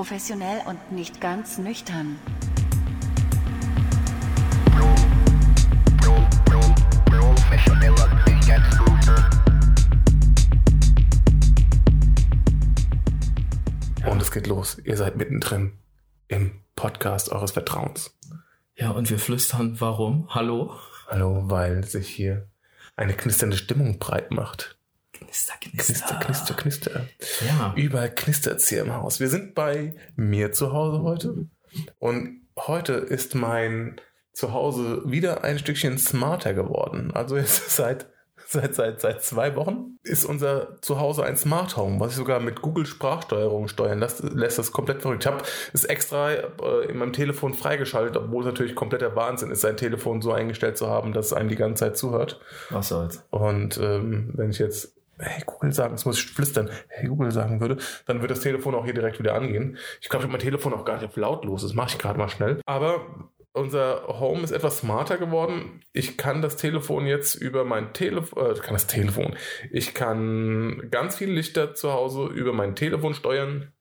Professionell und nicht ganz nüchtern. Und es geht los. Ihr seid mittendrin im Podcast eures Vertrauens. Ja, und wir flüstern, warum? Hallo? Hallo, weil sich hier eine knisternde Stimmung breit macht. Knister, knister. Knister, knister, knister. Ja. Überall knistert's hier im Haus. Wir sind bei mir zu Hause heute. Und heute ist mein Zuhause wieder ein Stückchen smarter geworden. Also jetzt seit, seit, seit, seit zwei Wochen ist unser Zuhause ein Smart Home, was ich sogar mit Google Sprachsteuerung steuern lässt, lässt das komplett verrückt. Ich habe es extra äh, in meinem Telefon freigeschaltet, obwohl es natürlich kompletter Wahnsinn ist, sein Telefon so eingestellt zu haben, dass es einem die ganze Zeit zuhört. Was soll's? Und ähm, wenn ich jetzt Hey Google sagen, das muss ich flüstern, Hey Google sagen würde, dann wird das Telefon auch hier direkt wieder angehen. Ich glaube, ich habe mein Telefon auch gar nicht auf lautlos, das mache ich gerade mal schnell. Aber unser Home ist etwas smarter geworden. Ich kann das Telefon jetzt über mein Telefon, äh, kann das Telefon, ich kann ganz viele Lichter zu Hause über mein Telefon steuern,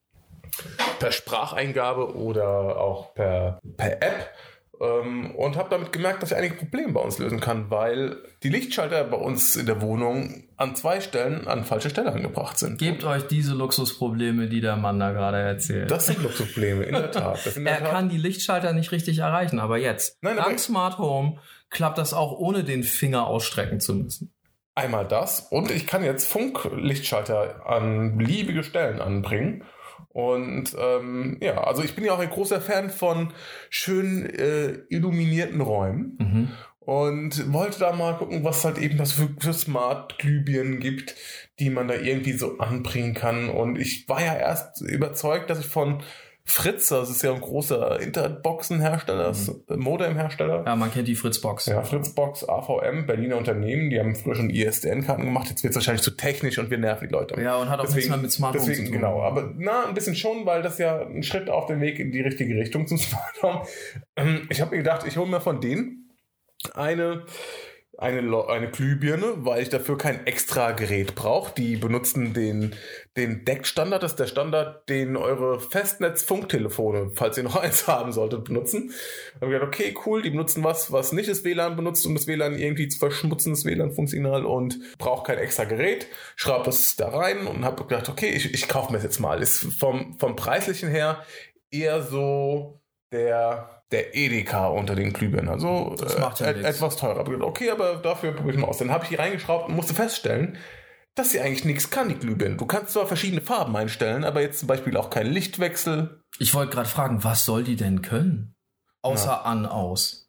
per Spracheingabe oder auch per, per App. Ähm, und habe damit gemerkt, dass ich einige Probleme bei uns lösen kann, weil die Lichtschalter bei uns in der Wohnung an zwei Stellen an falsche Stelle angebracht sind. Gebt euch diese Luxusprobleme, die der Mann da gerade erzählt. Das sind Luxusprobleme, in der Tat. In der er Tat. kann die Lichtschalter nicht richtig erreichen, aber jetzt, Nein, aber- dank Smart Home, klappt das auch ohne den Finger ausstrecken zu müssen. Einmal das und ich kann jetzt Funklichtschalter an beliebige Stellen anbringen. Und ähm, ja, also ich bin ja auch ein großer Fan von schön äh, illuminierten Räumen Mhm. und wollte da mal gucken, was halt eben das für, für Smart-Glühbirnen gibt, die man da irgendwie so anbringen kann. Und ich war ja erst überzeugt, dass ich von Fritz, das ist ja ein großer Internetboxenhersteller, das Modemhersteller, Ja, man kennt die Fritzbox. ja, Fritzbox, AVM, Berliner Unternehmen, die haben früher schon ISDN-Karten gemacht, jetzt wird es wahrscheinlich zu technisch und wir nerven die Leute. Ja, und hat auch nichts mehr mit Smart Home deswegen, zu tun. Genau, aber na, ein bisschen schon, weil das ja ein Schritt auf dem Weg in die richtige Richtung zum Smart Home. Ähm, Ich habe mir gedacht, ich hole mir von denen eine, eine, eine Glühbirne, weil ich dafür kein extra Gerät brauche. Die benutzen den, den DECT-Standard, das ist der Standard, den eure Festnetz-Funktelefone, falls ihr noch eins haben solltet, benutzen. Da habe ich gedacht, okay, cool, die benutzen was, was nicht das WLAN benutzt, um das WLAN irgendwie zu verschmutzen, das WLAN-Funksignal und braucht kein extra Gerät. Schraube es da rein und habe gedacht, okay, ich, ich kaufe mir das jetzt mal. Ist vom, vom preislichen her eher so der der Edeka unter den Glühbirnen. Also Das macht ja äh, nichts. etwas teurer. Okay, aber dafür probiere ich mal aus. Dann habe ich die reingeschraubt und musste feststellen, dass sie eigentlich nichts kann, die Glühbirne. Du kannst zwar verschiedene Farben einstellen, aber jetzt zum Beispiel auch keinen Lichtwechsel. Ich wollte gerade fragen, was soll die denn können? Außer an, aus.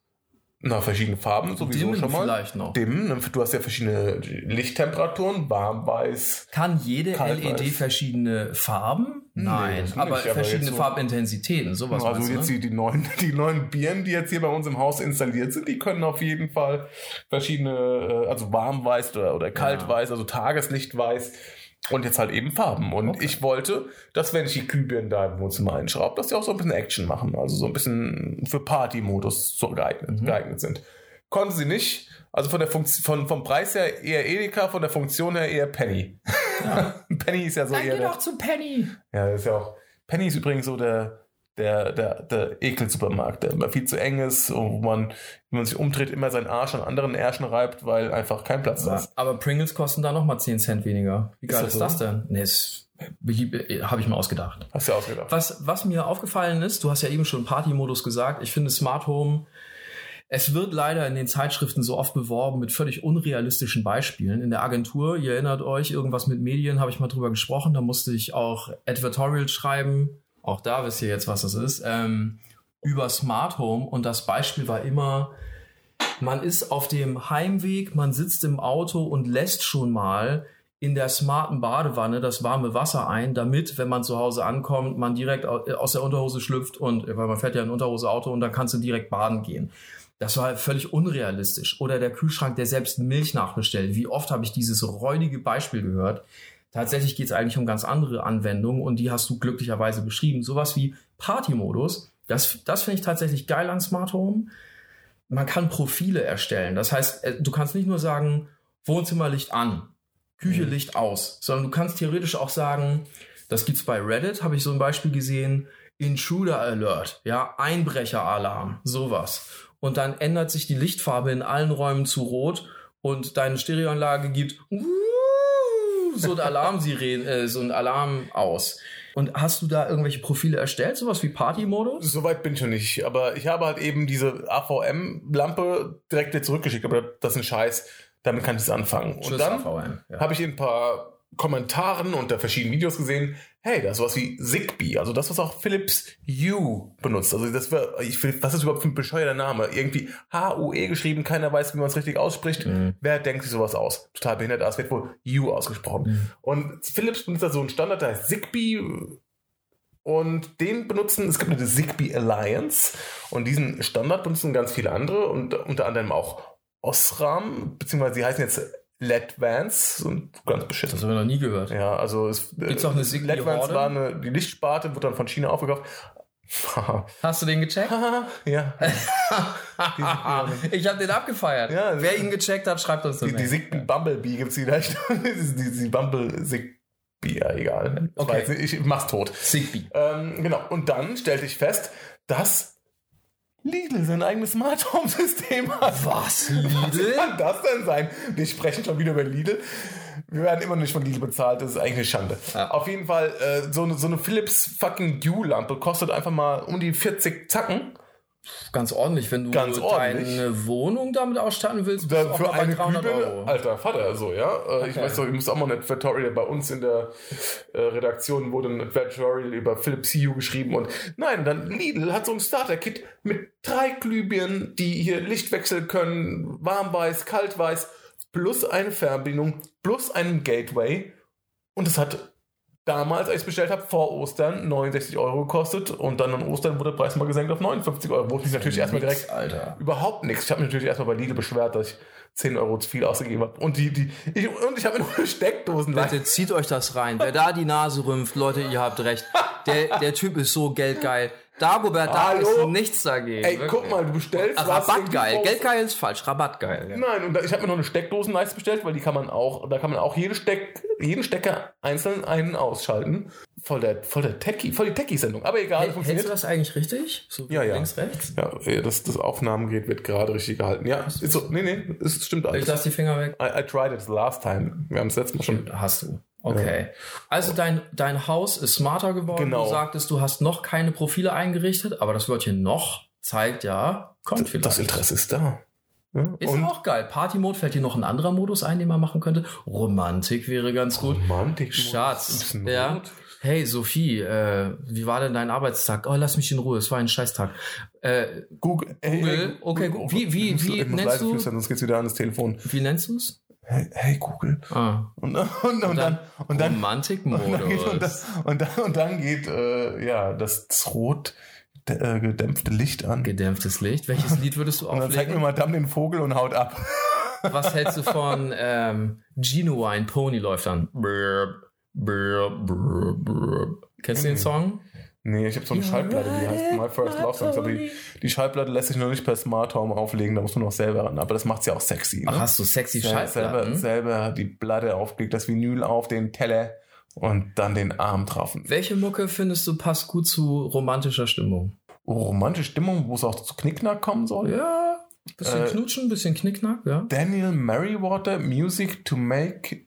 Na, verschiedene Farben sowieso Dimmen schon mal. vielleicht noch. Dimmen. Du hast ja verschiedene Lichttemperaturen, warm, weiß. Kann jede Kalt LED weiß. verschiedene Farben? Nein, das aber nicht, aber verschiedene so- Farbintensitäten, sowas also meinst jetzt ne? die, die, neuen, die neuen Birnen, die jetzt hier bei uns im Haus installiert sind, die können auf jeden Fall verschiedene, äh, also warmweiß oder, oder kaltweiß, also Tageslichtweiß und jetzt halt eben Farben. Und Okay. ich wollte, dass wenn ich die Glühbirnen da im Wohnzimmer einschraube, dass die auch so ein bisschen Action machen, also so ein bisschen für Party-Modus so geeignet, Mhm. geeignet sind. Konnten sie nicht. Also von der Funktion, von, vom Preis her eher Edeka, von der Funktion her eher Penny. Penny ist ja so eher. Der, zu Penny. ja, das ist ja auch. Penny ist übrigens so der, der, der, der Ekelsupermarkt, der immer viel zu eng ist und wo man, wenn man sich umdreht, immer seinen Arsch an anderen Ärschen reibt, weil einfach kein Platz da ist. Aber Pringles kosten da nochmal 10 Cent weniger. Wie geil das ist das, so? denn? Nee, das habe ich mir ausgedacht. Hast du ja ausgedacht. Was, was mir aufgefallen ist, du hast ja eben schon Party-Modus gesagt, ich finde Smart Home, es wird leider in den Zeitschriften so oft beworben mit völlig unrealistischen Beispielen. In der Agentur, ihr erinnert euch, irgendwas mit Medien, habe ich mal drüber gesprochen, da musste ich auch Advertorials schreiben, auch da wisst ihr jetzt, was das ist, ähm, über Smart Home und das Beispiel war immer, man ist auf dem Heimweg, man sitzt im Auto und lässt schon mal in der smarten Badewanne das warme Wasser ein, damit, wenn man zu Hause ankommt, man direkt au- aus der Unterhose schlüpft und, weil man fährt ja in Unterhose Auto und dann kannst du direkt baden gehen. Das war völlig unrealistisch. Oder der Kühlschrank, der selbst Milch nachbestellt. Wie oft habe ich dieses räudige Beispiel gehört? Tatsächlich geht es eigentlich um ganz andere Anwendungen und die hast du glücklicherweise beschrieben. Sowas wie Party-Modus, das, das finde ich tatsächlich geil an Smart Home. Man kann Profile erstellen. Das heißt, äh, du kannst nicht nur sagen, Wohnzimmerlicht an, Küche Mhm. Licht aus, sondern du kannst theoretisch auch sagen, Das gibt's bei Reddit, habe ich so ein Beispiel gesehen. Intruder Alert, ja, Einbrecheralarm, sowas. Und dann ändert sich die Lichtfarbe in allen Räumen zu rot und deine Stereoanlage gibt so ein Alarmsiren, äh, so ein Alarm aus. Und hast du da irgendwelche Profile erstellt, sowas wie Party-Modus? Soweit bin ich noch nicht, aber ich habe halt eben diese AVM-Lampe direkt dir zurückgeschickt, aber das ist ein Scheiß, damit kann ich es anfangen. Und Tschüss, dann ja. habe ich in ein paar Kommentaren unter verschiedenen Videos gesehen, hey, da ist sowas wie Zigbee, also das, was auch Philips Hue benutzt. Also das wär, ich will, was ist überhaupt für ein bescheuerter Name? Irgendwie H-U-E geschrieben, keiner weiß, wie man es richtig ausspricht. Mhm. Wer denkt sich sowas aus? Total behindert, aber es wird wohl Hue ausgesprochen. Mhm. Und Philips benutzt da so einen Standard, der heißt Zigbee. Und den benutzen, es gibt eine Zigbee Alliance und diesen Standard benutzen ganz viele andere und unter anderem auch Osram, beziehungsweise sie heißen jetzt LED-Vans, sind ganz beschissen. Das haben wir noch nie gehört. Ja, also es Gibt's auch eine LED-Vans war eine, die Lichtsparte, wurde dann von China aufgekauft. Hast du den gecheckt? ja. ich habe den abgefeiert. Ja, Wer ihn gecheckt hat, schreibt uns eine Die, die. Zigbee Bumblebee gibt's vielleicht. die, die Bumble Zigbee, ja, egal. Ich, Okay. ich mach's tot. Zigbee. Ähm, genau. Und dann stellte ich fest, dass Lidl sein eigenes Smart Home System hat. Was? Was Lidl? kann das denn sein? Wir sprechen schon wieder über Lidl. Wir werden immer nicht von Lidl bezahlt. Das ist eigentlich eine Schande. Ja. Auf jeden Fall, äh, so, eine, so eine Philips fucking Hue-Lampe kostet einfach mal um die 40 Zacken. Ganz ordentlich, wenn du Ganz ordentlich. deine Wohnung damit ausstatten willst, bist Da für eine 300 Glühbirne, Euro. alter Vater, so, ja. Äh, Ich Okay. weiß doch, ich muss auch mal ein Advertorial bei uns in der äh, Redaktion wurde ein Advertorial über Philips Hue geschrieben und nein, dann Lidl hat so ein Starter-Kit mit drei Glühbirnen, die hier Licht wechseln können, warmweiß, kaltweiß, plus eine Fernbedienung, plus einen Gateway und es hat damals, als ich es bestellt habe, vor Ostern 69 Euro gekostet und dann an Ostern wurde der Preis mal gesenkt auf 59 Euro, wo ich mich natürlich erstmal Nix, direkt Alter. Überhaupt nichts. Ich habe mich natürlich erstmal bei Lidl beschwert, dass ich 10 Euro zu viel ausgegeben habe. Und die, die, ich, und ich habe mir noch eine Steckdosen Bitte zieht euch das rein. Wer da die Nase rümpft, Leute, ihr habt recht. Der, der Typ ist so geldgeil. Dagobert, da ist nichts dagegen. Ey, wirklich. guck mal, du bestellst Ach, was Rabattgeil. Geldgeil ist falsch. Rabattgeil. Ja. Nein, und da, ich habe mir noch eine Steckdosenleiste bestellt, weil die kann man auch, da kann man auch jede Steck, jeden Stecker einzeln einen ausschalten. Voll der, voll der Techie, voll die Techie-Sendung. Aber egal, Hältst funktioniert. du das eigentlich richtig? So Ja, ja. links, rechts? Ja, das, das Aufnahmegerät wird gerade richtig gehalten. Ja, ist so, nee, nee, es stimmt Ich alles. lass die Finger weg. I, I tried it the last time. Wir haben es letztes Mal schon. Hast du. Okay. Also dein, dein Haus ist smarter geworden. Genau. Du sagtest, du hast noch keine Profile eingerichtet, aber das Wörtchen noch zeigt ja, kommt vielleicht. Das Interesse ist da. Ja, Ist auch geil. Party-Mode, fällt dir noch ein anderer Modus ein, den man machen könnte? Romantik wäre ganz gut. Romantik. Schatz, ja. Hey Sophie, äh, wie war denn dein Arbeitstag? Oh, lass mich in Ruhe, es war ein Scheißtag. Äh, Google. Google, okay, gu- wie- wie- wie muss nennst du? sonst geht's wieder an das Telefon. wie nennst du's? Hey, hey Google. Ah, Und, und, und, und dann, und dann, und dann, geht, und Romantik-Modus. dann, und dann, und dann geht äh, ja das, rot äh, gedämpfte Licht an. Gedämpftes Licht. Welches Lied würdest du Und dann zeigt mir auflegen? Madame den Vogel und haut ab. Was hältst du von ähm, Genuine Pony läuft dann? Brr, brr, brr, brr. Kennst du den Song? Nee, ich habe so eine Schallplatte, die heißt My First Love Songs, aber die, die Schallplatte lässt sich noch nicht per Smart Home auflegen, da muss man noch selber ran. Aber das macht's ja auch sexy. Ach, Ne? hast du sexy Sel- selber, Schallplatten? selber die Platte aufgelegt, das Vinyl auf den Teller und dann den Arm drauf. Welche Mucke findest du passt gut zu romantischer Stimmung? Oh, romantische Stimmung, wo es auch zu Knickknack kommen soll. Ja, bisschen Äh, knutschen, bisschen knickknack, ja. Daniel Merriwater, Music to Make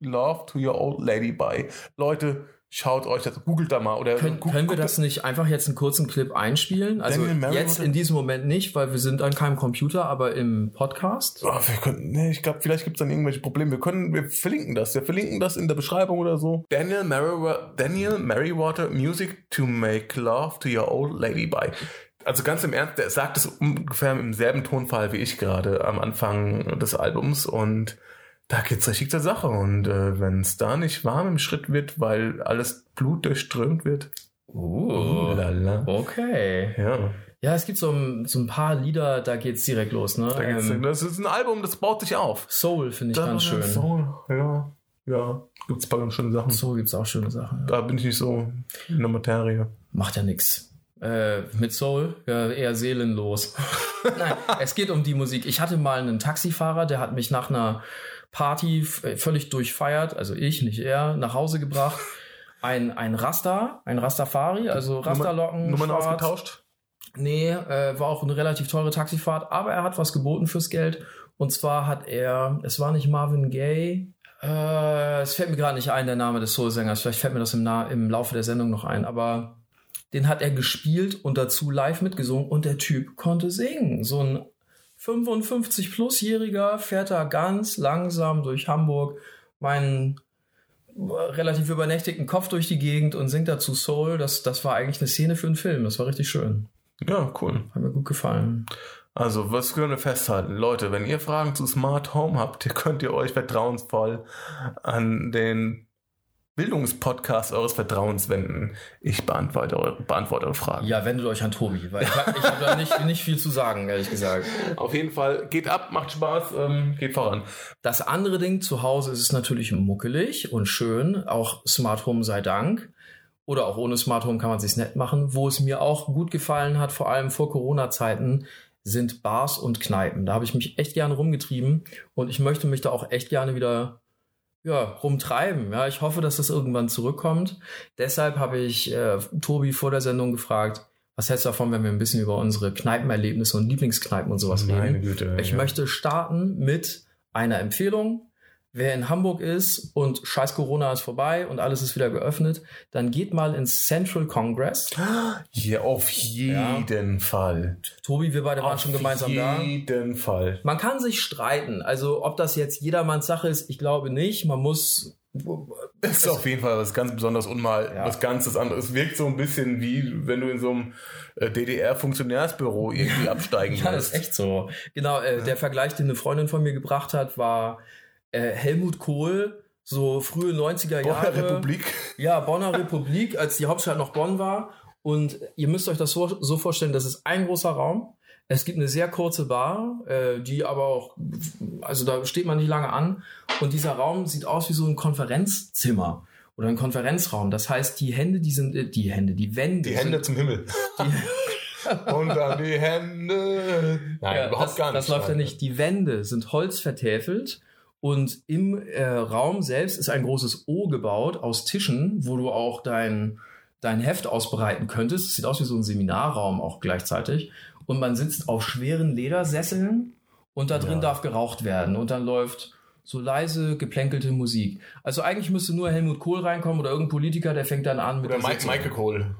Love to Your Old Lady by. Leute, schaut euch das, googelt da mal. Oder Können, gu- können wir das nicht einfach jetzt einen kurzen Clip einspielen? Also Daniel jetzt in diesem Moment nicht, weil wir sind an keinem Computer, aber im Podcast. Oh, wir können, nee, ich glaube, vielleicht gibt es dann irgendwelche Probleme. Wir können, wir verlinken das. Wir verlinken das in der Beschreibung oder so. Daniel Merriwater, Daniel Merriwater, Music to Make Love to Your Old Lady by. Also ganz im Ernst, der sagt es ungefähr im selben Tonfall wie ich gerade am Anfang des Albums und da geht's richtig zur Sache. Und äh, wenn es da nicht warm im Schritt wird, weil alles Blut durchströmt wird, Uh, lala. okay. Ja, Ja, es gibt so ein, so ein paar Lieder, da geht's direkt los, ne? da geht's, Ähm, das ist ein Album, das baut sich auf. Soul finde ich Da- ganz schön. Soul, ja, ja, gibt's ein paar ganz schöne Sachen. Soul gibt's auch schöne Sachen. Ja. Da bin ich nicht so in der Materie. Macht ja nix. Äh, mit Soul, ja, eher seelenlos. Nein, es geht um die Musik. Ich hatte mal einen Taxifahrer, der hat mich nach einer Party äh, völlig durchfeiert, also ich, nicht er, nach Hause gebracht. ein, ein Rasta, ein Rastafari, also Rastalocken. Nummern ausgetauscht? Nee, äh, war auch eine relativ teure Taxifahrt, aber er hat was geboten fürs Geld. Und zwar hat er, es war nicht Marvin Gaye, äh, es fällt mir gerade nicht ein, der Name des Soulsängers. Vielleicht fällt mir das im, Na im Laufe der Sendung noch ein, aber den hat er gespielt und dazu live mitgesungen und der Typ konnte singen. So ein 55-plus-Jähriger fährt da ganz langsam durch Hamburg meinen relativ übernächtigen Kopf durch die Gegend und singt dazu Soul. Das, das war eigentlich eine Szene für einen Film. Das war richtig schön. Ja, cool. Hat mir gut gefallen. Also, was können wir festhalten? Leute, wenn ihr Fragen zu Smart Home habt, könnt ihr euch vertrauensvoll an den Bildungspodcast eures Vertrauens wenden. Ich beantworte eure, beantworte eure Fragen. Ja, wendet euch an Tobi, weil ich habe hab da nicht, nicht viel zu sagen, ehrlich gesagt. Auf jeden Fall, geht ab, macht Spaß, ähm, geht voran. Das andere Ding zu Hause ist es natürlich muckelig und schön, auch Smart Home sei Dank. Oder auch ohne Smart Home kann man sich's nett machen. Wo es mir auch gut gefallen hat, vor allem vor Corona-Zeiten, sind Bars und Kneipen. Da habe ich mich echt gerne rumgetrieben und ich möchte mich da auch echt gerne wieder ja, rumtreiben. Ja, ich hoffe, dass das irgendwann zurückkommt. Deshalb habe ich äh, Tobi vor der Sendung gefragt, was hältst du davon, wenn wir ein bisschen über unsere Kneipenerlebnisse und Lieblingskneipen und sowas Meine reden? Güte. Ich ja. möchte starten mit einer Empfehlung. Wer in Hamburg ist und scheiß Corona ist vorbei und alles ist wieder geöffnet, dann geht mal ins Central Congress. Ja, auf jeden Fall. Tobi, wir beide waren schon gemeinsam da. Auf jeden Fall. Man kann sich streiten. Also, ob das jetzt jedermanns Sache ist, ich glaube nicht. Man muss. Das ist auf jeden Fall was ganz Besonderes und mal Ja. was ganzes anderes. Es wirkt so ein bisschen wie, wenn du in so einem äh, DDR-Funktionärsbüro irgendwie absteigen Ja, das ist willst. echt so. Genau, äh, der Vergleich, den eine Freundin von mir gebracht hat, war äh, Helmut Kohl, so frühe 90er Bonner Jahre. Republik. Ja, Bonner Republik, als die Hauptstadt noch Bonn war. Und ihr müsst euch das so, so vorstellen, das ist ein großer Raum. Es gibt eine sehr kurze Bar, äh, die aber auch, also da steht man nicht lange an. Und dieser Raum sieht aus wie so ein Konferenzzimmer oder ein Konferenzraum. Das heißt, die Hände, die sind, äh, die Hände, die Wände. Die Hände sind, zum Himmel. und dann die Hände. Nein, Ja, überhaupt das, gar nicht. Das läuft ja nicht. Die Wände sind holzvertäfelt und im äh, Raum selbst ist ein großes O gebaut aus Tischen, wo du auch dein, dein Heft ausbreiten könntest. Es sieht aus wie so ein Seminarraum auch gleichzeitig. Und man sitzt auf schweren Ledersesseln und da drin Ja. darf geraucht werden. Und dann läuft so leise geplänkelte Musik. Also eigentlich müsste nur Helmut Kohl reinkommen oder irgendein Politiker, der fängt dann an mit Oder der Mike. Michael Kohl.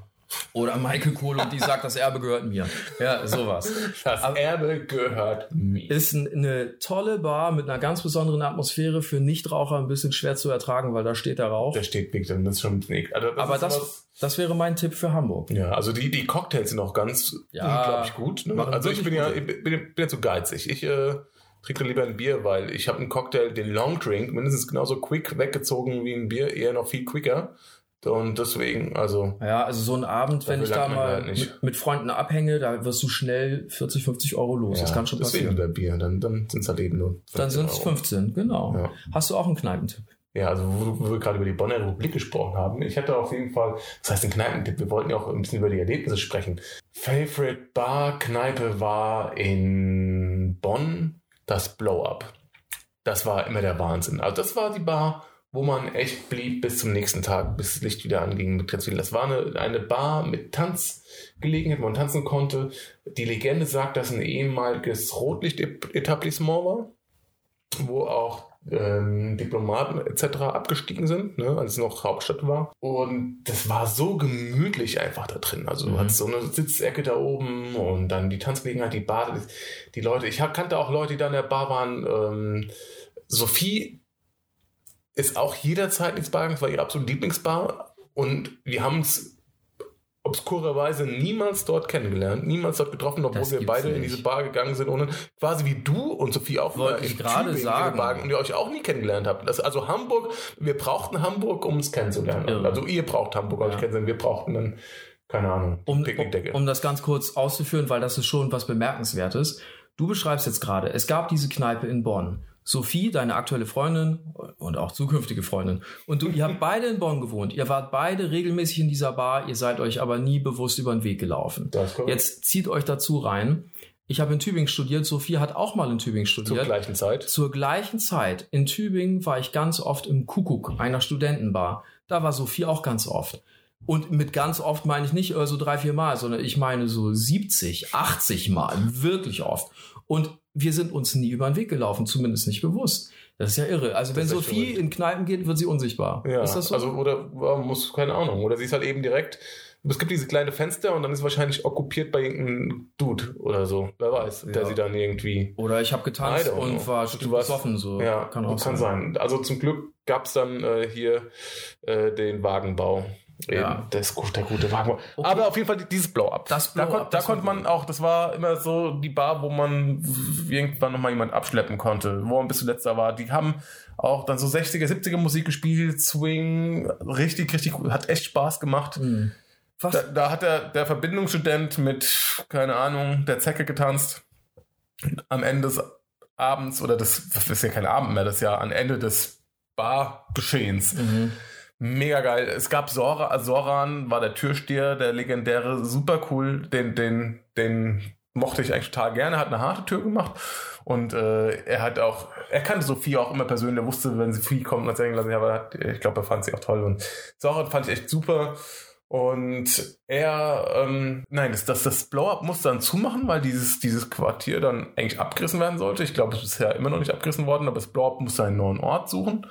Oder Michael Kohl und die sagt, das Erbe gehört mir. Ja, sowas. Das Aber- Erbe gehört mir. Ist ein, eine tolle Bar mit einer ganz besonderen Atmosphäre für Nichtraucher ein bisschen schwer zu ertragen, weil da steht der Rauch. Da steht Big Dann, das ist schon nicht. Also Aber das, das wäre mein Tipp für Hamburg. Ja, also die, die Cocktails sind auch ganz Ja, unglaublich gut. Ne? Also ich bin ja, ich bin, bin ja zu geizig. Ich äh, trinke lieber ein Bier, weil ich habe einen Cocktail, den Long Drink, mindestens genauso quick weggezogen wie ein Bier, eher noch viel quicker. Und deswegen, also Ja, also so ein Abend, wenn ich da mal halt mit, mit Freunden abhänge, da wirst du schnell 40, 50 Euro los. das ja, kann schon deswegen passieren. wieder Bier. Dann, dann sind es halt eben nur Dann 15 sind es Euro. 15, genau. Ja. Hast du auch einen Kneipentipp? Ja, also wo, wo wir gerade über die Bonner Republik gesprochen haben. Ich hatte auf jeden Fall, das heißt ein Kneipentipp, wir wollten ja auch ein bisschen über die Erlebnisse sprechen. Favorite Bar Kneipe war in Bonn das Blow Up. Das war immer der Wahnsinn. Also das war die Bar, wo man echt blieb bis zum nächsten Tag, bis das Licht wieder anging mit ganz. Das war eine, eine Bar mit Tanzgelegenheit, wo man tanzen konnte. Die Legende sagt, dass ein ehemaliges Rotlicht-Etablissement war, wo auch ähm, Diplomaten etc. abgestiegen sind, ne, als es noch Hauptstadt war. Und das war so gemütlich einfach da drin. Also du Mhm. hattest so eine Sitzecke da oben und dann die Tanzgelegenheit, die Bar, die Leute. Ich kannte auch Leute, die da in der Bar waren. Ähm, Sophie ist auch jederzeit gegangen, es war ihre absolute Lieblingsbar. Und wir haben es obskurerweise niemals dort kennengelernt, niemals dort getroffen, obwohl Das wir beide in nicht. diese Bar gegangen sind und quasi wie du und Sophie auch Wollte in gerade in sagen. Bar und ihr euch auch nie kennengelernt habt. Das, also Hamburg, wir brauchten Hamburg, um es kennenzulernen. Irre. Also ihr braucht Hamburg, um Ja. euch kennenzulernen. Wir brauchten dann, keine Ahnung, Um, um, Picknickdecke. um das ganz kurz auszuführen, weil das ist schon was Bemerkenswertes. Du beschreibst jetzt gerade, es gab diese Kneipe in Bonn. Sophie, deine aktuelle Freundin und auch zukünftige Freundin. Und du, ihr habt beide in Bonn gewohnt. Ihr wart beide regelmäßig in dieser Bar. Ihr seid euch aber nie bewusst über den Weg gelaufen. Das. Jetzt zieht euch dazu rein. Ich habe in Tübingen studiert. Sophie hat auch mal in Tübingen zur studiert. gleichen Zeit. Zur gleichen Zeit in Tübingen war ich ganz oft im Kuckuck, einer Studentenbar. Da war Sophie auch ganz oft. Und mit ganz oft meine ich nicht äh, so drei, vier Mal, sondern ich meine so 70, 80 Mal, wirklich oft. Und wir sind uns nie über den Weg gelaufen, zumindest nicht bewusst. Das ist ja irre. Also wenn Sophie verrückt. in Kneipen geht, wird sie unsichtbar. Ja, ist das so? also oder ja, muss, keine Ahnung. Oder sie ist halt eben direkt. Es gibt diese kleine Fenster und dann ist sie wahrscheinlich okkupiert bei irgendeinem Dude oder so. Wer weiß, der Ja. sie dann irgendwie. Oder ich habe getanzt und know. war Du warst- besoffen. So. Ja, kann auch kann sein. Also zum Glück gab es dann äh, hier äh, den Wagenbau. Ja. Das gut, der gute Wagenbau. Okay. Aber auf jeden Fall dieses Blow-Up. Das da, Blow-up, kon da konnte man auch, das war immer so die Bar, wo man irgendwann nochmal jemand abschleppen konnte, wo man bis zuletzt da war. Die haben auch dann so 60er, 70er Musik gespielt, Swing, richtig, richtig gut, hat echt Spaß gemacht. Hm. Was? Da, da hat der, der Verbindungsstudent mit, keine Ahnung, der Zecke getanzt. Am Ende des Abends, oder das, das ist ja kein Abend mehr, das ist ja am Ende des Bargeschehens. Mhm. Mega geil. Es gab Sora, Soran war der Türsteher, der legendäre, super cool. Den, den, den mochte ich eigentlich total gerne. Hat eine harte Tür gemacht. Und äh, er hat auch, er kannte Sophie auch immer persönlich. Er wusste, wenn Sophie kommt, hat er gelassen. Ja, aber hat- ich glaube, er fand sie auch toll. Und Soran fand ich echt super. Und er, ähm, nein, das, das, das Blow-Up muss dann zumachen, weil dieses, dieses Quartier dann eigentlich abgerissen werden sollte. Ich glaube, es ist ja immer noch nicht abgerissen worden, aber das Blow-Up muss einen neuen Ort suchen.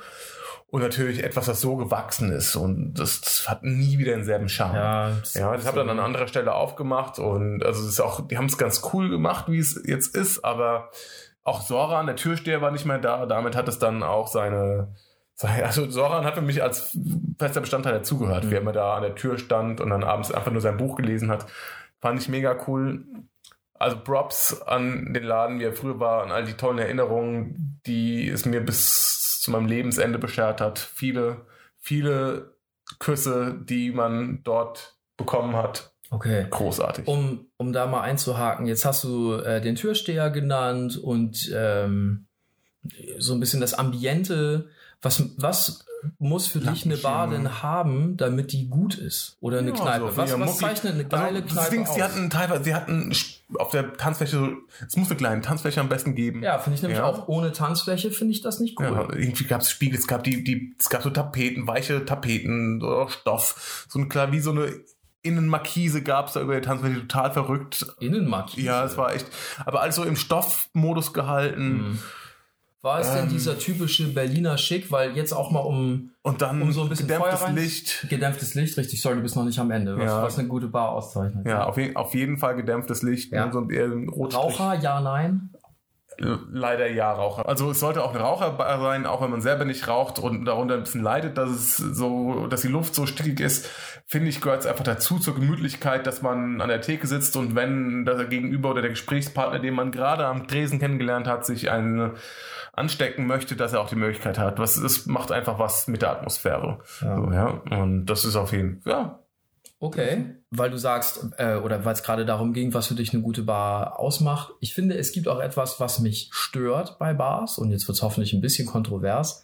Und natürlich etwas, das so gewachsen ist. Und das, das hat nie wieder denselben Charme. Ja, Ja, das habe dann an anderer Stelle aufgemacht und also es ist auch, die haben es ganz cool gemacht, wie es jetzt ist, aber auch Soran, der Türsteher, war nicht mehr da. Damit hat es dann auch seine, seine also Soran hat für mich als fester Bestandteil dazugehört, wie er immer da an der Tür stand und dann abends einfach nur sein Buch gelesen hat. Fand ich mega cool. Also Props an den Laden, wie er früher war, an all die tollen Erinnerungen, die es mir bis zu meinem Lebensende beschert hat. Viele, viele Küsse, die man dort bekommen hat. Okay. Großartig. Um, um da mal einzuhaken, jetzt hast du äh, den Türsteher genannt und ähm, so ein bisschen das Ambiente. Was, was muss für dich eine Bar denn haben, damit die gut ist? Oder eine Ja, Kneipe? so was, wie was zeichnet eine geile also, Kneipe Ding, aus? sie hatten teilweise, sie hatten auf der Tanzfläche, es muss eine kleine Tanzfläche am besten geben. ja, finde ich nämlich Ja. auch ohne Tanzfläche finde ich das nicht cool. Ja, irgendwie gab es Spiegel, es gab die, die, es gab so Tapeten, weiche Tapeten oder Stoff, so ein klar wie so eine Innenmarkise gab es da über die Tanzfläche, total verrückt. Innenmarkise. Ja, es war echt, aber alles so im Stoffmodus gehalten. Mhm. War es denn Ähm. dieser typische Berliner Schick, weil jetzt auch mal um Und dann Um so ein bisschen gedämpftes Feuer rein- Licht. gedämpftes Licht, richtig, sorry, du bist noch nicht am Ende, was, Ja. was eine gute Bar auszeichnet. Ja, auf, je, auf jeden Fall gedämpftes Licht. Ja. So ein. Raucher, ja, nein. Leider ja, Raucher. Also es sollte auch eine Raucherbar sein, auch wenn man selber nicht raucht und darunter ein bisschen leidet, dass es so, dass die Luft so stickig ist, finde ich, gehört es einfach dazu zur Gemütlichkeit, dass man an der Theke sitzt und wenn der Gegenüber oder der Gesprächspartner, den man gerade am Tresen kennengelernt hat, sich einen anstecken möchte, dass er auch die Möglichkeit hat. Was, das macht einfach was mit der Atmosphäre. Ja. So, ja. Und das ist auf jeden Fall, ja, Okay. Weil du sagst, äh, oder weil es gerade darum ging, was für dich eine gute Bar ausmacht. Ich finde, es gibt auch etwas, was mich stört bei Bars. Und jetzt wird es hoffentlich ein bisschen kontrovers.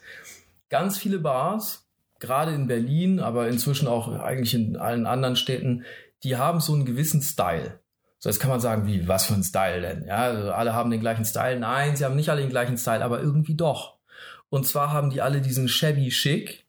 Ganz viele Bars, gerade in Berlin, aber inzwischen auch eigentlich in allen anderen Städten, die haben so einen gewissen Style. So, jetzt kann man sagen, wie, was für ein Style denn? Ja, also alle haben den gleichen Style. Nein, sie haben nicht alle den gleichen Style, aber irgendwie doch. Und zwar haben die alle diesen shabby Chic.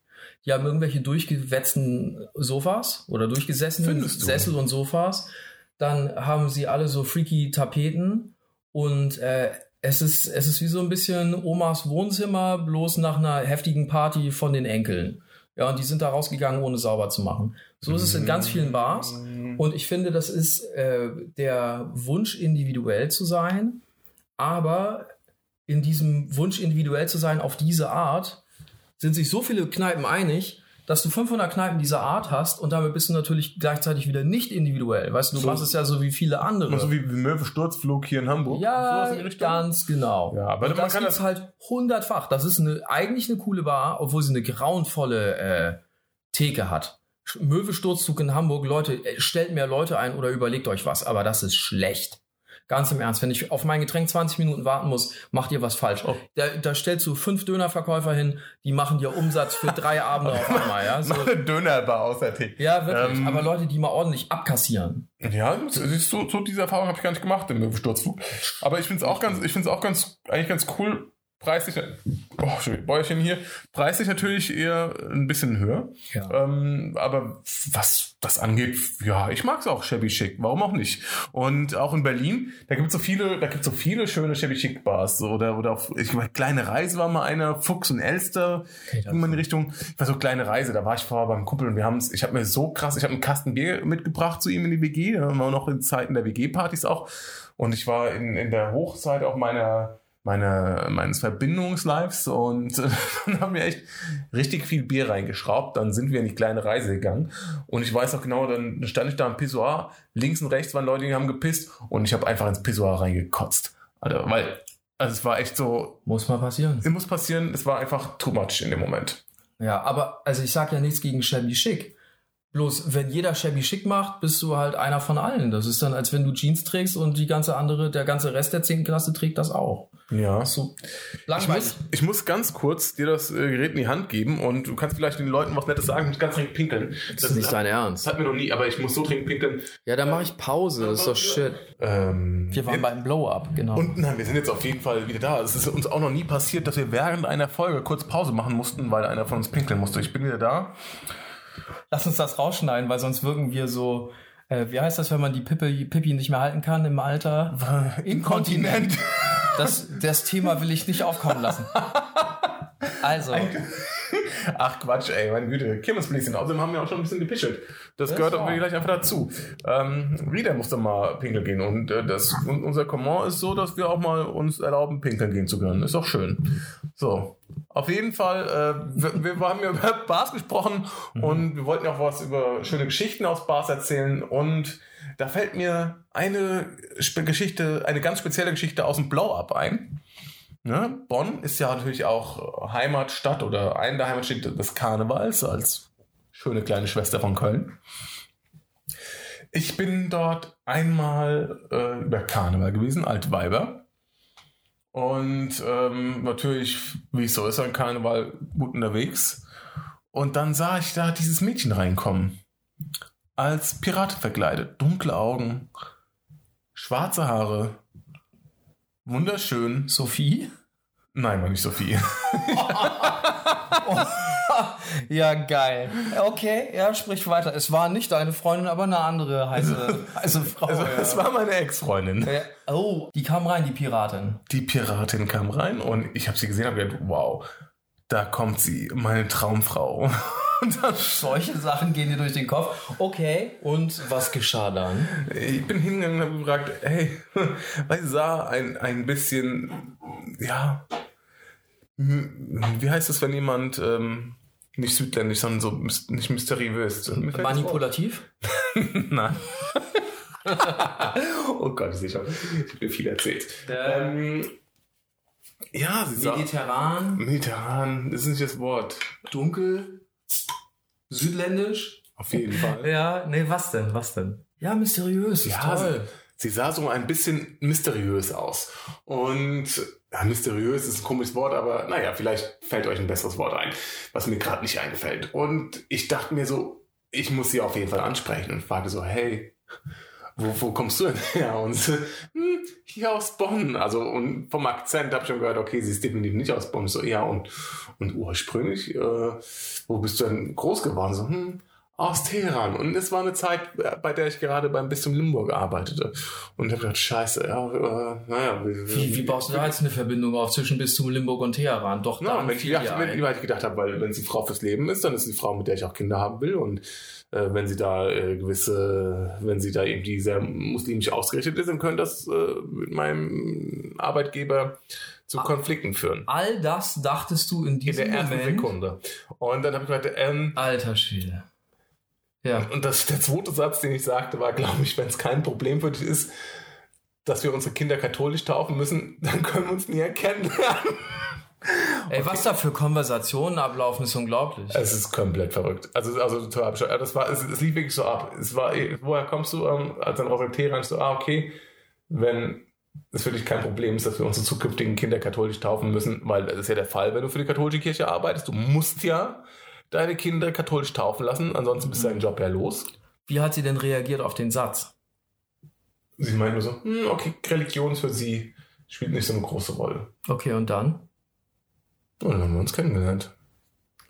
Die haben irgendwelche durchgewetzten Sofas oder durchgesessenen? Sessel und Sofas. Dann haben sie alle so freaky Tapeten und äh, es ist, es ist wie so ein bisschen Omas Wohnzimmer, bloß nach einer heftigen Party von den Enkeln. Ja, und die sind da rausgegangen, ohne sauber zu machen. So ist es in ganz vielen Bars. Und ich finde, das ist äh, der Wunsch, individuell zu sein. Aber in diesem Wunsch, individuell zu sein, auf diese Art, sind sich so viele Kneipen einig, dass du 500 Kneipen dieser Art hast und damit bist du natürlich gleichzeitig wieder nicht individuell. Weißt du, du So- machst es ja so wie viele andere. so wie Möwe Sturzflug hier in Hamburg. Ja, in ganz genau. Ja, aber und man das kann das- halt hundertfach. Das ist eine, eigentlich eine coole Bar, obwohl sie eine grauenvolle äh, Theke hat. Sch- Möwe-Sturzzug in Hamburg, Leute, äh, stellt mehr Leute ein oder überlegt euch was, aber das ist schlecht. Ganz im Ernst, wenn ich auf mein Getränk 20 Minuten warten muss, macht ihr was falsch. Oh. Da, da stellst du fünf Dönerverkäufer hin, die machen dir Umsatz für drei Abende auf einmal. Ja, so, eine Dönerbar aus der Theke. ja wirklich. Ähm, aber Leute, die mal ordentlich abkassieren. Ja, du, so diese Erfahrung habe ich gar nicht gemacht im Möwensturzflug. Aber ich finde es auch ganz, ich finde es auch ganz, eigentlich ganz cool, preislich oh, Bäuerchen hier. Preislich natürlich eher ein bisschen höher. Ja. Ähm, aber was das angeht, ja, ich mag es auch Shabby Chic. Warum auch nicht? Und auch in Berlin, da gibt es so viele, da gibt so viele schöne Shabby Chic Bars. Oder, oder auf, ich meine, Kleine Reise war mal einer, Fuchs und Elster, Okay, in die Richtung. Ich war so Kleine Reise, da war ich vorher beim Kumpel und wir haben es, ich habe mir so krass, ich habe einen Kasten Bier mitgebracht zu ihm in die WG, da waren wir noch in Zeiten der WG-Partys auch. Und ich war in, in der Hochzeit auch meiner, meiner, meines Verbindungslives und äh, dann haben wir echt richtig viel Bier reingeschraubt. Dann sind wir in die kleine Reise gegangen. Und ich weiß auch genau, dann stand ich da am Pissoir. Links und rechts waren Leute, die haben gepisst. Und ich habe einfach ins Pissoir reingekotzt. Alter, weil, also es war echt so, Muss mal passieren. es muss passieren, es war einfach too much in dem Moment. Ja, aber also ich sag ja nichts gegen Shabby Chic. Bloß wenn jeder Shabby Chic macht, bist du halt einer von allen. Das ist dann, als wenn du Jeans trägst und die ganze andere, der ganze Rest der 10. Klasse trägt das auch. Ja. So Ich muss, ich muss ganz kurz dir das äh, Gerät in die Hand geben und du kannst vielleicht den Leuten was Nettes sagen. Ich muss ganz dringend pinkeln. Das ist nicht dein Das Ernst. hat mir noch nie, aber ich muss so dringend pinkeln. Ja, dann mache ich Pause. Das ist doch shit. Ähm, Wir waren beim Blow-Up, genau. Und nein, wir sind jetzt auf jeden Fall wieder da. Es ist uns auch noch nie passiert, dass wir während einer Folge kurz Pause machen mussten, weil einer von uns pinkeln musste. Ich bin wieder da. Lass uns das rausschneiden, weil sonst wirken wir so. Äh, wie heißt das, wenn man die Pippe, Pippi nicht mehr halten kann im Alter? Inkontinent. Das, das Thema will ich nicht aufkommen lassen. Also, Ach Quatsch, ey, meine Güte. Kirmesbläschen. Außerdem haben wir auch schon ein bisschen gepischelt. Das, Das gehört auch gleich einfach dazu. Ähm, Rita musste mal pinkeln gehen. Und äh, das, und unser Comment ist so, dass wir auch mal uns erlauben, pinkeln gehen zu können. Ist doch schön. So. Auf jeden Fall, äh, wir, wir haben ja über Bars gesprochen und wir wollten auch was über schöne Geschichten aus Bars erzählen. Und da fällt mir eine Geschichte, eine ganz spezielle Geschichte aus dem Blow-Up ein. Ne? Bonn ist ja natürlich auch Heimatstadt oder eine der Heimatstädte des Karnevals als schöne kleine Schwester von Köln. Ich bin dort einmal äh, über Karneval gewesen, Altweiber. Und ähm, natürlich, wie es so ist an Karneval, gut unterwegs. Und dann sah ich da dieses Mädchen reinkommen. Als Pirat verkleidet. Dunkle Augen, schwarze Haare. Wunderschön. Sophie? Nein, war nicht Sophie. Ja, geil. Okay, ja, sprich weiter. Es war nicht deine Freundin, aber eine andere heiße, heiße Frau. Also, ja. es war meine Ex-Freundin. Ja. Oh, die kam rein, die Piratin. Die Piratin kam rein und ich habe sie gesehen und gedacht, wow, da kommt sie, meine Traumfrau. Und dann, Solche Sachen gehen dir durch den Kopf. Okay, und was geschah dann? ich bin hingegangen und habe gefragt, hey, weil sie sah ein, ein bisschen, ja, m- wie heißt es, wenn jemand ähm, nicht südländisch, sondern so nicht mysteriös. Das. Manipulativ? Nein. oh Gott, ich. Ich habe mir viel erzählt. Ähm, ja, sie sah. Mediterran, Mediterran, das ist nicht das Wort. dunkel, südländisch. Auf jeden Fall. Ja, nee, was denn? Was denn? Ja, mysteriös. Ist Ja, toll. sie, sie sah so ein bisschen mysteriös aus. Und ja, mysteriös ist ein komisches Wort, aber naja, vielleicht fällt euch ein besseres Wort ein, was mir gerade nicht einfällt. Und ich dachte mir so, ich muss sie auf jeden Fall ansprechen und fragte so, hey, wo, wo kommst du denn her? Und sie, hm, hier aus Bonn. Also und vom Akzent habe ich schon gehört, okay, sie ist definitiv nicht aus Bonn. So, ja, und, und ursprünglich, äh, wo bist du denn groß geworden? So, hm, aus Teheran. Und es war eine Zeit, äh, bei der ich gerade beim Bistum Limburg arbeitete. Und ich habe gedacht, scheiße, ja, äh, naja. Wie, wie baust du da jetzt eine Verbindung auf zwischen Bistum Limburg und Teheran? Doch, Na, wenn ich, gedacht, wenn, wie weit ich gedacht habe, weil wenn sie Frau fürs Leben ist, dann ist sie die Frau, mit der ich auch Kinder haben will. Und äh, wenn sie da äh, gewisse, wenn sie da irgendwie sehr muslimisch ausgerichtet ist, dann könnte das äh, mit meinem Arbeitgeber zu Ah. Konflikten führen. All das dachtest du in In diesem der ersten Moment? Sekunde. Und dann habe ich gedacht, ähm, Alter Schwede. Ja. und das, der zweite Satz, den ich sagte, war, glaube ich, wenn es kein Problem für dich ist, dass wir unsere Kinder katholisch taufen müssen, dann können wir uns nie erkennen. Ey, was da für Konversationen ablaufen, ist unglaublich. Es ist komplett verrückt. Also, also total. Das war, es, es lief wirklich so ab. Es war, eh, woher kommst du? Ähm, als dann aus der Teheran so, ah, okay, wenn es für dich kein Problem ist, dass wir unsere zukünftigen Kinder katholisch taufen müssen, weil das ist ja der Fall, wenn du für die katholische Kirche arbeitest. Du musst ja deine Kinder katholisch taufen lassen, ansonsten bist du deinen Job ja los. Wie hat sie denn reagiert auf den Satz? Sie meinen nur so, hm, okay, Religion für sie spielt nicht so eine große Rolle. Okay, und dann? Und dann haben wir uns kennengelernt.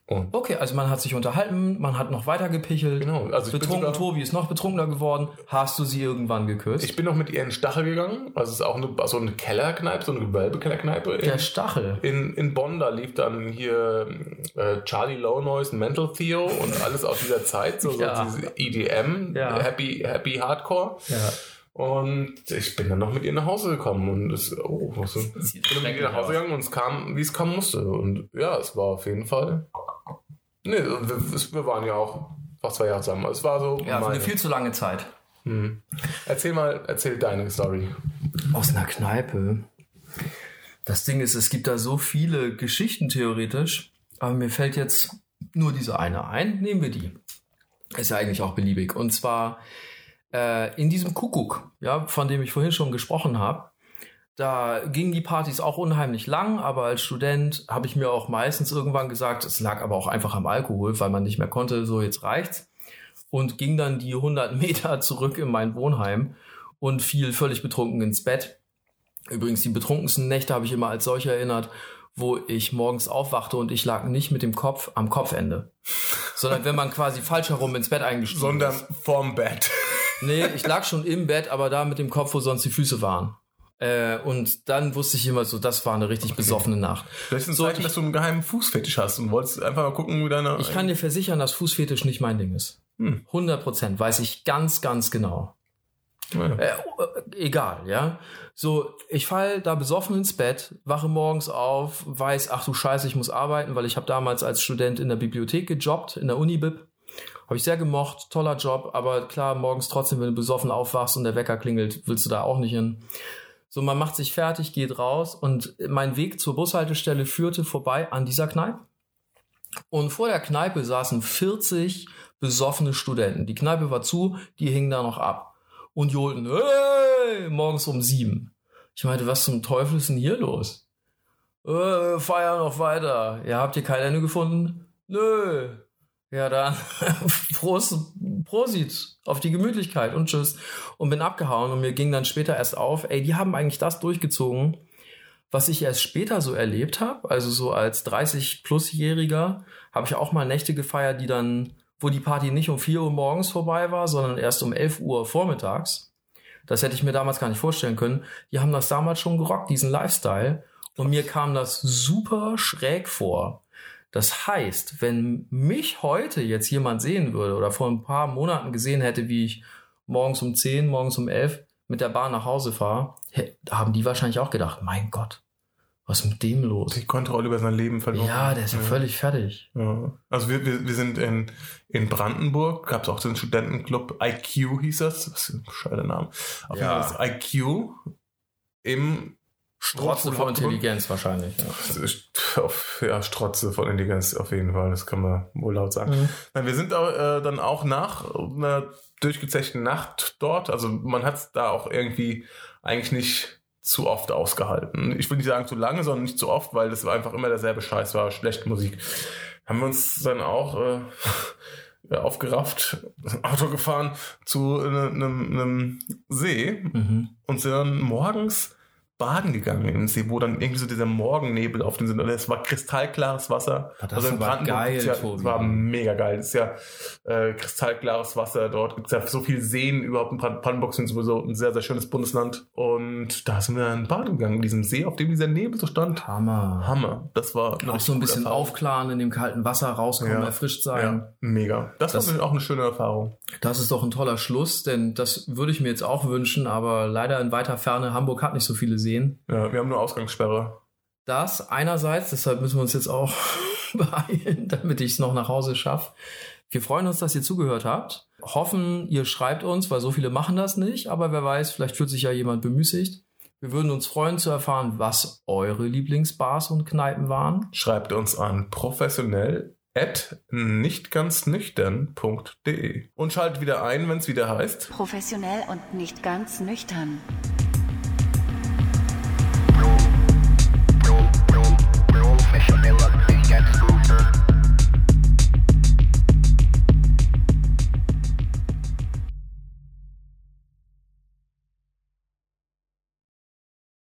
Und Okay, also man hat sich unterhalten, man hat noch weiter gepichelt. Genau, also ich bin Betrunken sogar- Tobi ist noch betrunkener geworden. Hast du sie irgendwann geküsst? ich bin noch mit ihr in den Stachel gegangen. Also es ist auch eine, so eine Kellerkneipe, so eine Gewölbekellerkneipe. Der In, Stachel. in, in Bonn, da lief dann hier äh, Charlie Low Noise, Mental Theo und alles aus dieser Zeit, so, Ja. so diese EDM, Ja. Happy, Happy Hardcore. Ja. Und ich bin dann noch mit ihr nach Hause gekommen und es, oh, was ist, bin dann mit ihr nach Hause gegangen und es kam, wie es kommen musste. Und ja, es war auf jeden Fall. Nee, wir, wir waren ja auch fast zwei Jahre zusammen. Es war so. Ja, meine- eine viel zu lange Zeit. Hm. Erzähl mal, erzähl deine Story. Aus einer Kneipe. Das Ding ist, es gibt da so viele Geschichten theoretisch, aber mir fällt jetzt nur diese eine ein. Nehmen wir die. Ist ja eigentlich auch beliebig. Und zwar äh, in diesem Kuckuck, ja, von dem ich vorhin schon gesprochen habe. Da gingen die Partys auch unheimlich lang, aber als Student habe ich mir auch meistens irgendwann gesagt, es lag aber auch einfach am Alkohol, weil man nicht mehr konnte, so jetzt reicht's. Und ging dann die 100 Meter zurück in mein Wohnheim und fiel völlig betrunken ins Bett. Übrigens, die betrunkensten Nächte habe ich immer als solche erinnert, wo ich morgens aufwachte und ich lag nicht mit dem Kopf am Kopfende, sondern wenn man quasi falsch herum ins Bett eingestiegen Sondern ist. vorm Bett. Nee, ich lag schon im Bett, aber da mit dem Kopf, wo sonst die Füße waren. Äh, und dann wusste ich immer so, das war eine richtig besoffene Nacht. Das ist ein So, Zeichen, ich- dass du einen geheimen Fußfetisch hast und wolltest einfach mal gucken, wie deine. Ich kann dir versichern, dass Fußfetisch nicht mein Ding ist. Hm. 100 Prozent, weiß ich ganz, ganz genau. Ja. Äh, äh, egal, ja. So, ich fall da besoffen ins Bett, wache morgens auf, weiß, ach du Scheiße, ich muss arbeiten, weil ich habe damals als Student in der Bibliothek gejobbt, in der Unibib. Habe ich sehr gemocht, toller Job, aber klar, morgens trotzdem, wenn du besoffen aufwachst und der Wecker klingelt, willst du da auch nicht hin. So, man macht sich fertig, geht raus und mein Weg zur Bushaltestelle führte vorbei an dieser Kneipe. Und vor der Kneipe saßen 40 besoffene Studenten. Die Kneipe war zu, die hingen da noch ab. Und johlten, hey, morgens um sieben. Ich meinte, was zum Teufel ist denn hier los? Äh, wir feiern noch weiter. Ja, habt ihr kein Ende gefunden? Nö. Ja, dann Prost, Prosit auf die Gemütlichkeit und tschüss. Und bin abgehauen und mir ging dann später erst auf, ey, die haben eigentlich das durchgezogen, was ich erst später so erlebt habe. Also so als 30-plus-Jähriger habe ich auch mal Nächte gefeiert, die dann, wo die Party nicht um 4 Uhr morgens vorbei war, sondern erst um 11 Uhr vormittags. Das hätte ich mir damals gar nicht vorstellen können. Die haben das damals schon gerockt, diesen Lifestyle. Und mir kam das super schräg vor. Das heißt, wenn mich heute jetzt jemand sehen würde oder vor ein paar Monaten gesehen hätte, wie ich morgens um 10, morgens um 11 mit der Bahn nach Hause fahre, haben die wahrscheinlich auch gedacht, mein Gott, was ist mit dem los? Die Kontrolle über sein Leben verloren. Ja, der ist ja völlig fertig. Ja. Also wir, wir, wir sind in, in Brandenburg, gab es auch den Studentenclub IQ hieß das. Was ist ein bescheuerter Name. Auf jeden. Fall ist IQ im Strotze vor Intelligenz wahrscheinlich. Ja. Ja, Strotze von Intelligenz auf jeden Fall, das kann man wohl laut sagen. Mhm. Nein, wir sind äh, dann auch nach einer durchgezechten Nacht dort. Also man hat es da auch irgendwie eigentlich nicht zu oft ausgehalten. Ich will nicht sagen zu lange, sondern nicht zu oft, weil das war einfach immer derselbe Scheiß war, schlechte Musik. Haben wir uns dann auch äh, aufgerafft, Auto gefahren zu einem, einem See Mhm. und sind dann morgens baden gegangen im See, wo dann irgendwie so dieser Morgennebel auf den sind. Und es war kristallklares Wasser. Das ist aber Brandenburg geil, ja, Tobi. war mega geil. Es ist ja äh, kristallklares Wasser. Dort gibt es ja so viele Seen überhaupt in Brand- Brandenburg sind sowieso ein sehr, sehr schönes Bundesland. Und da sind wir dann baden gegangen, in diesem See, auf dem dieser Nebel so stand. Hammer. Hammer. Das war Auch so ein bisschen Erfahrung. aufklaren in dem kalten Wasser, rauskommen, Ja. erfrischt sein. Ja, mega. Das, Das- war auch eine schöne Erfahrung. Das ist doch ein toller Schluss, denn das würde ich mir jetzt auch wünschen, aber leider in weiter Ferne, Hamburg hat nicht so viele Seen. Ja, wir haben nur Ausgangssperre. Das einerseits, deshalb müssen wir uns jetzt auch beeilen, damit ich es noch nach Hause schaffe. Wir freuen uns, dass ihr zugehört habt. Hoffen, ihr schreibt uns, weil so viele machen das nicht, aber wer weiß, vielleicht fühlt sich ja jemand bemüßigt. Wir würden uns freuen zu erfahren, was eure Lieblingsbars und Kneipen waren. Schreibt uns an professionell at nichtganznüchtern.de und schaltet wieder ein, wenn es wieder heißt. Professionell und nicht ganz nüchtern.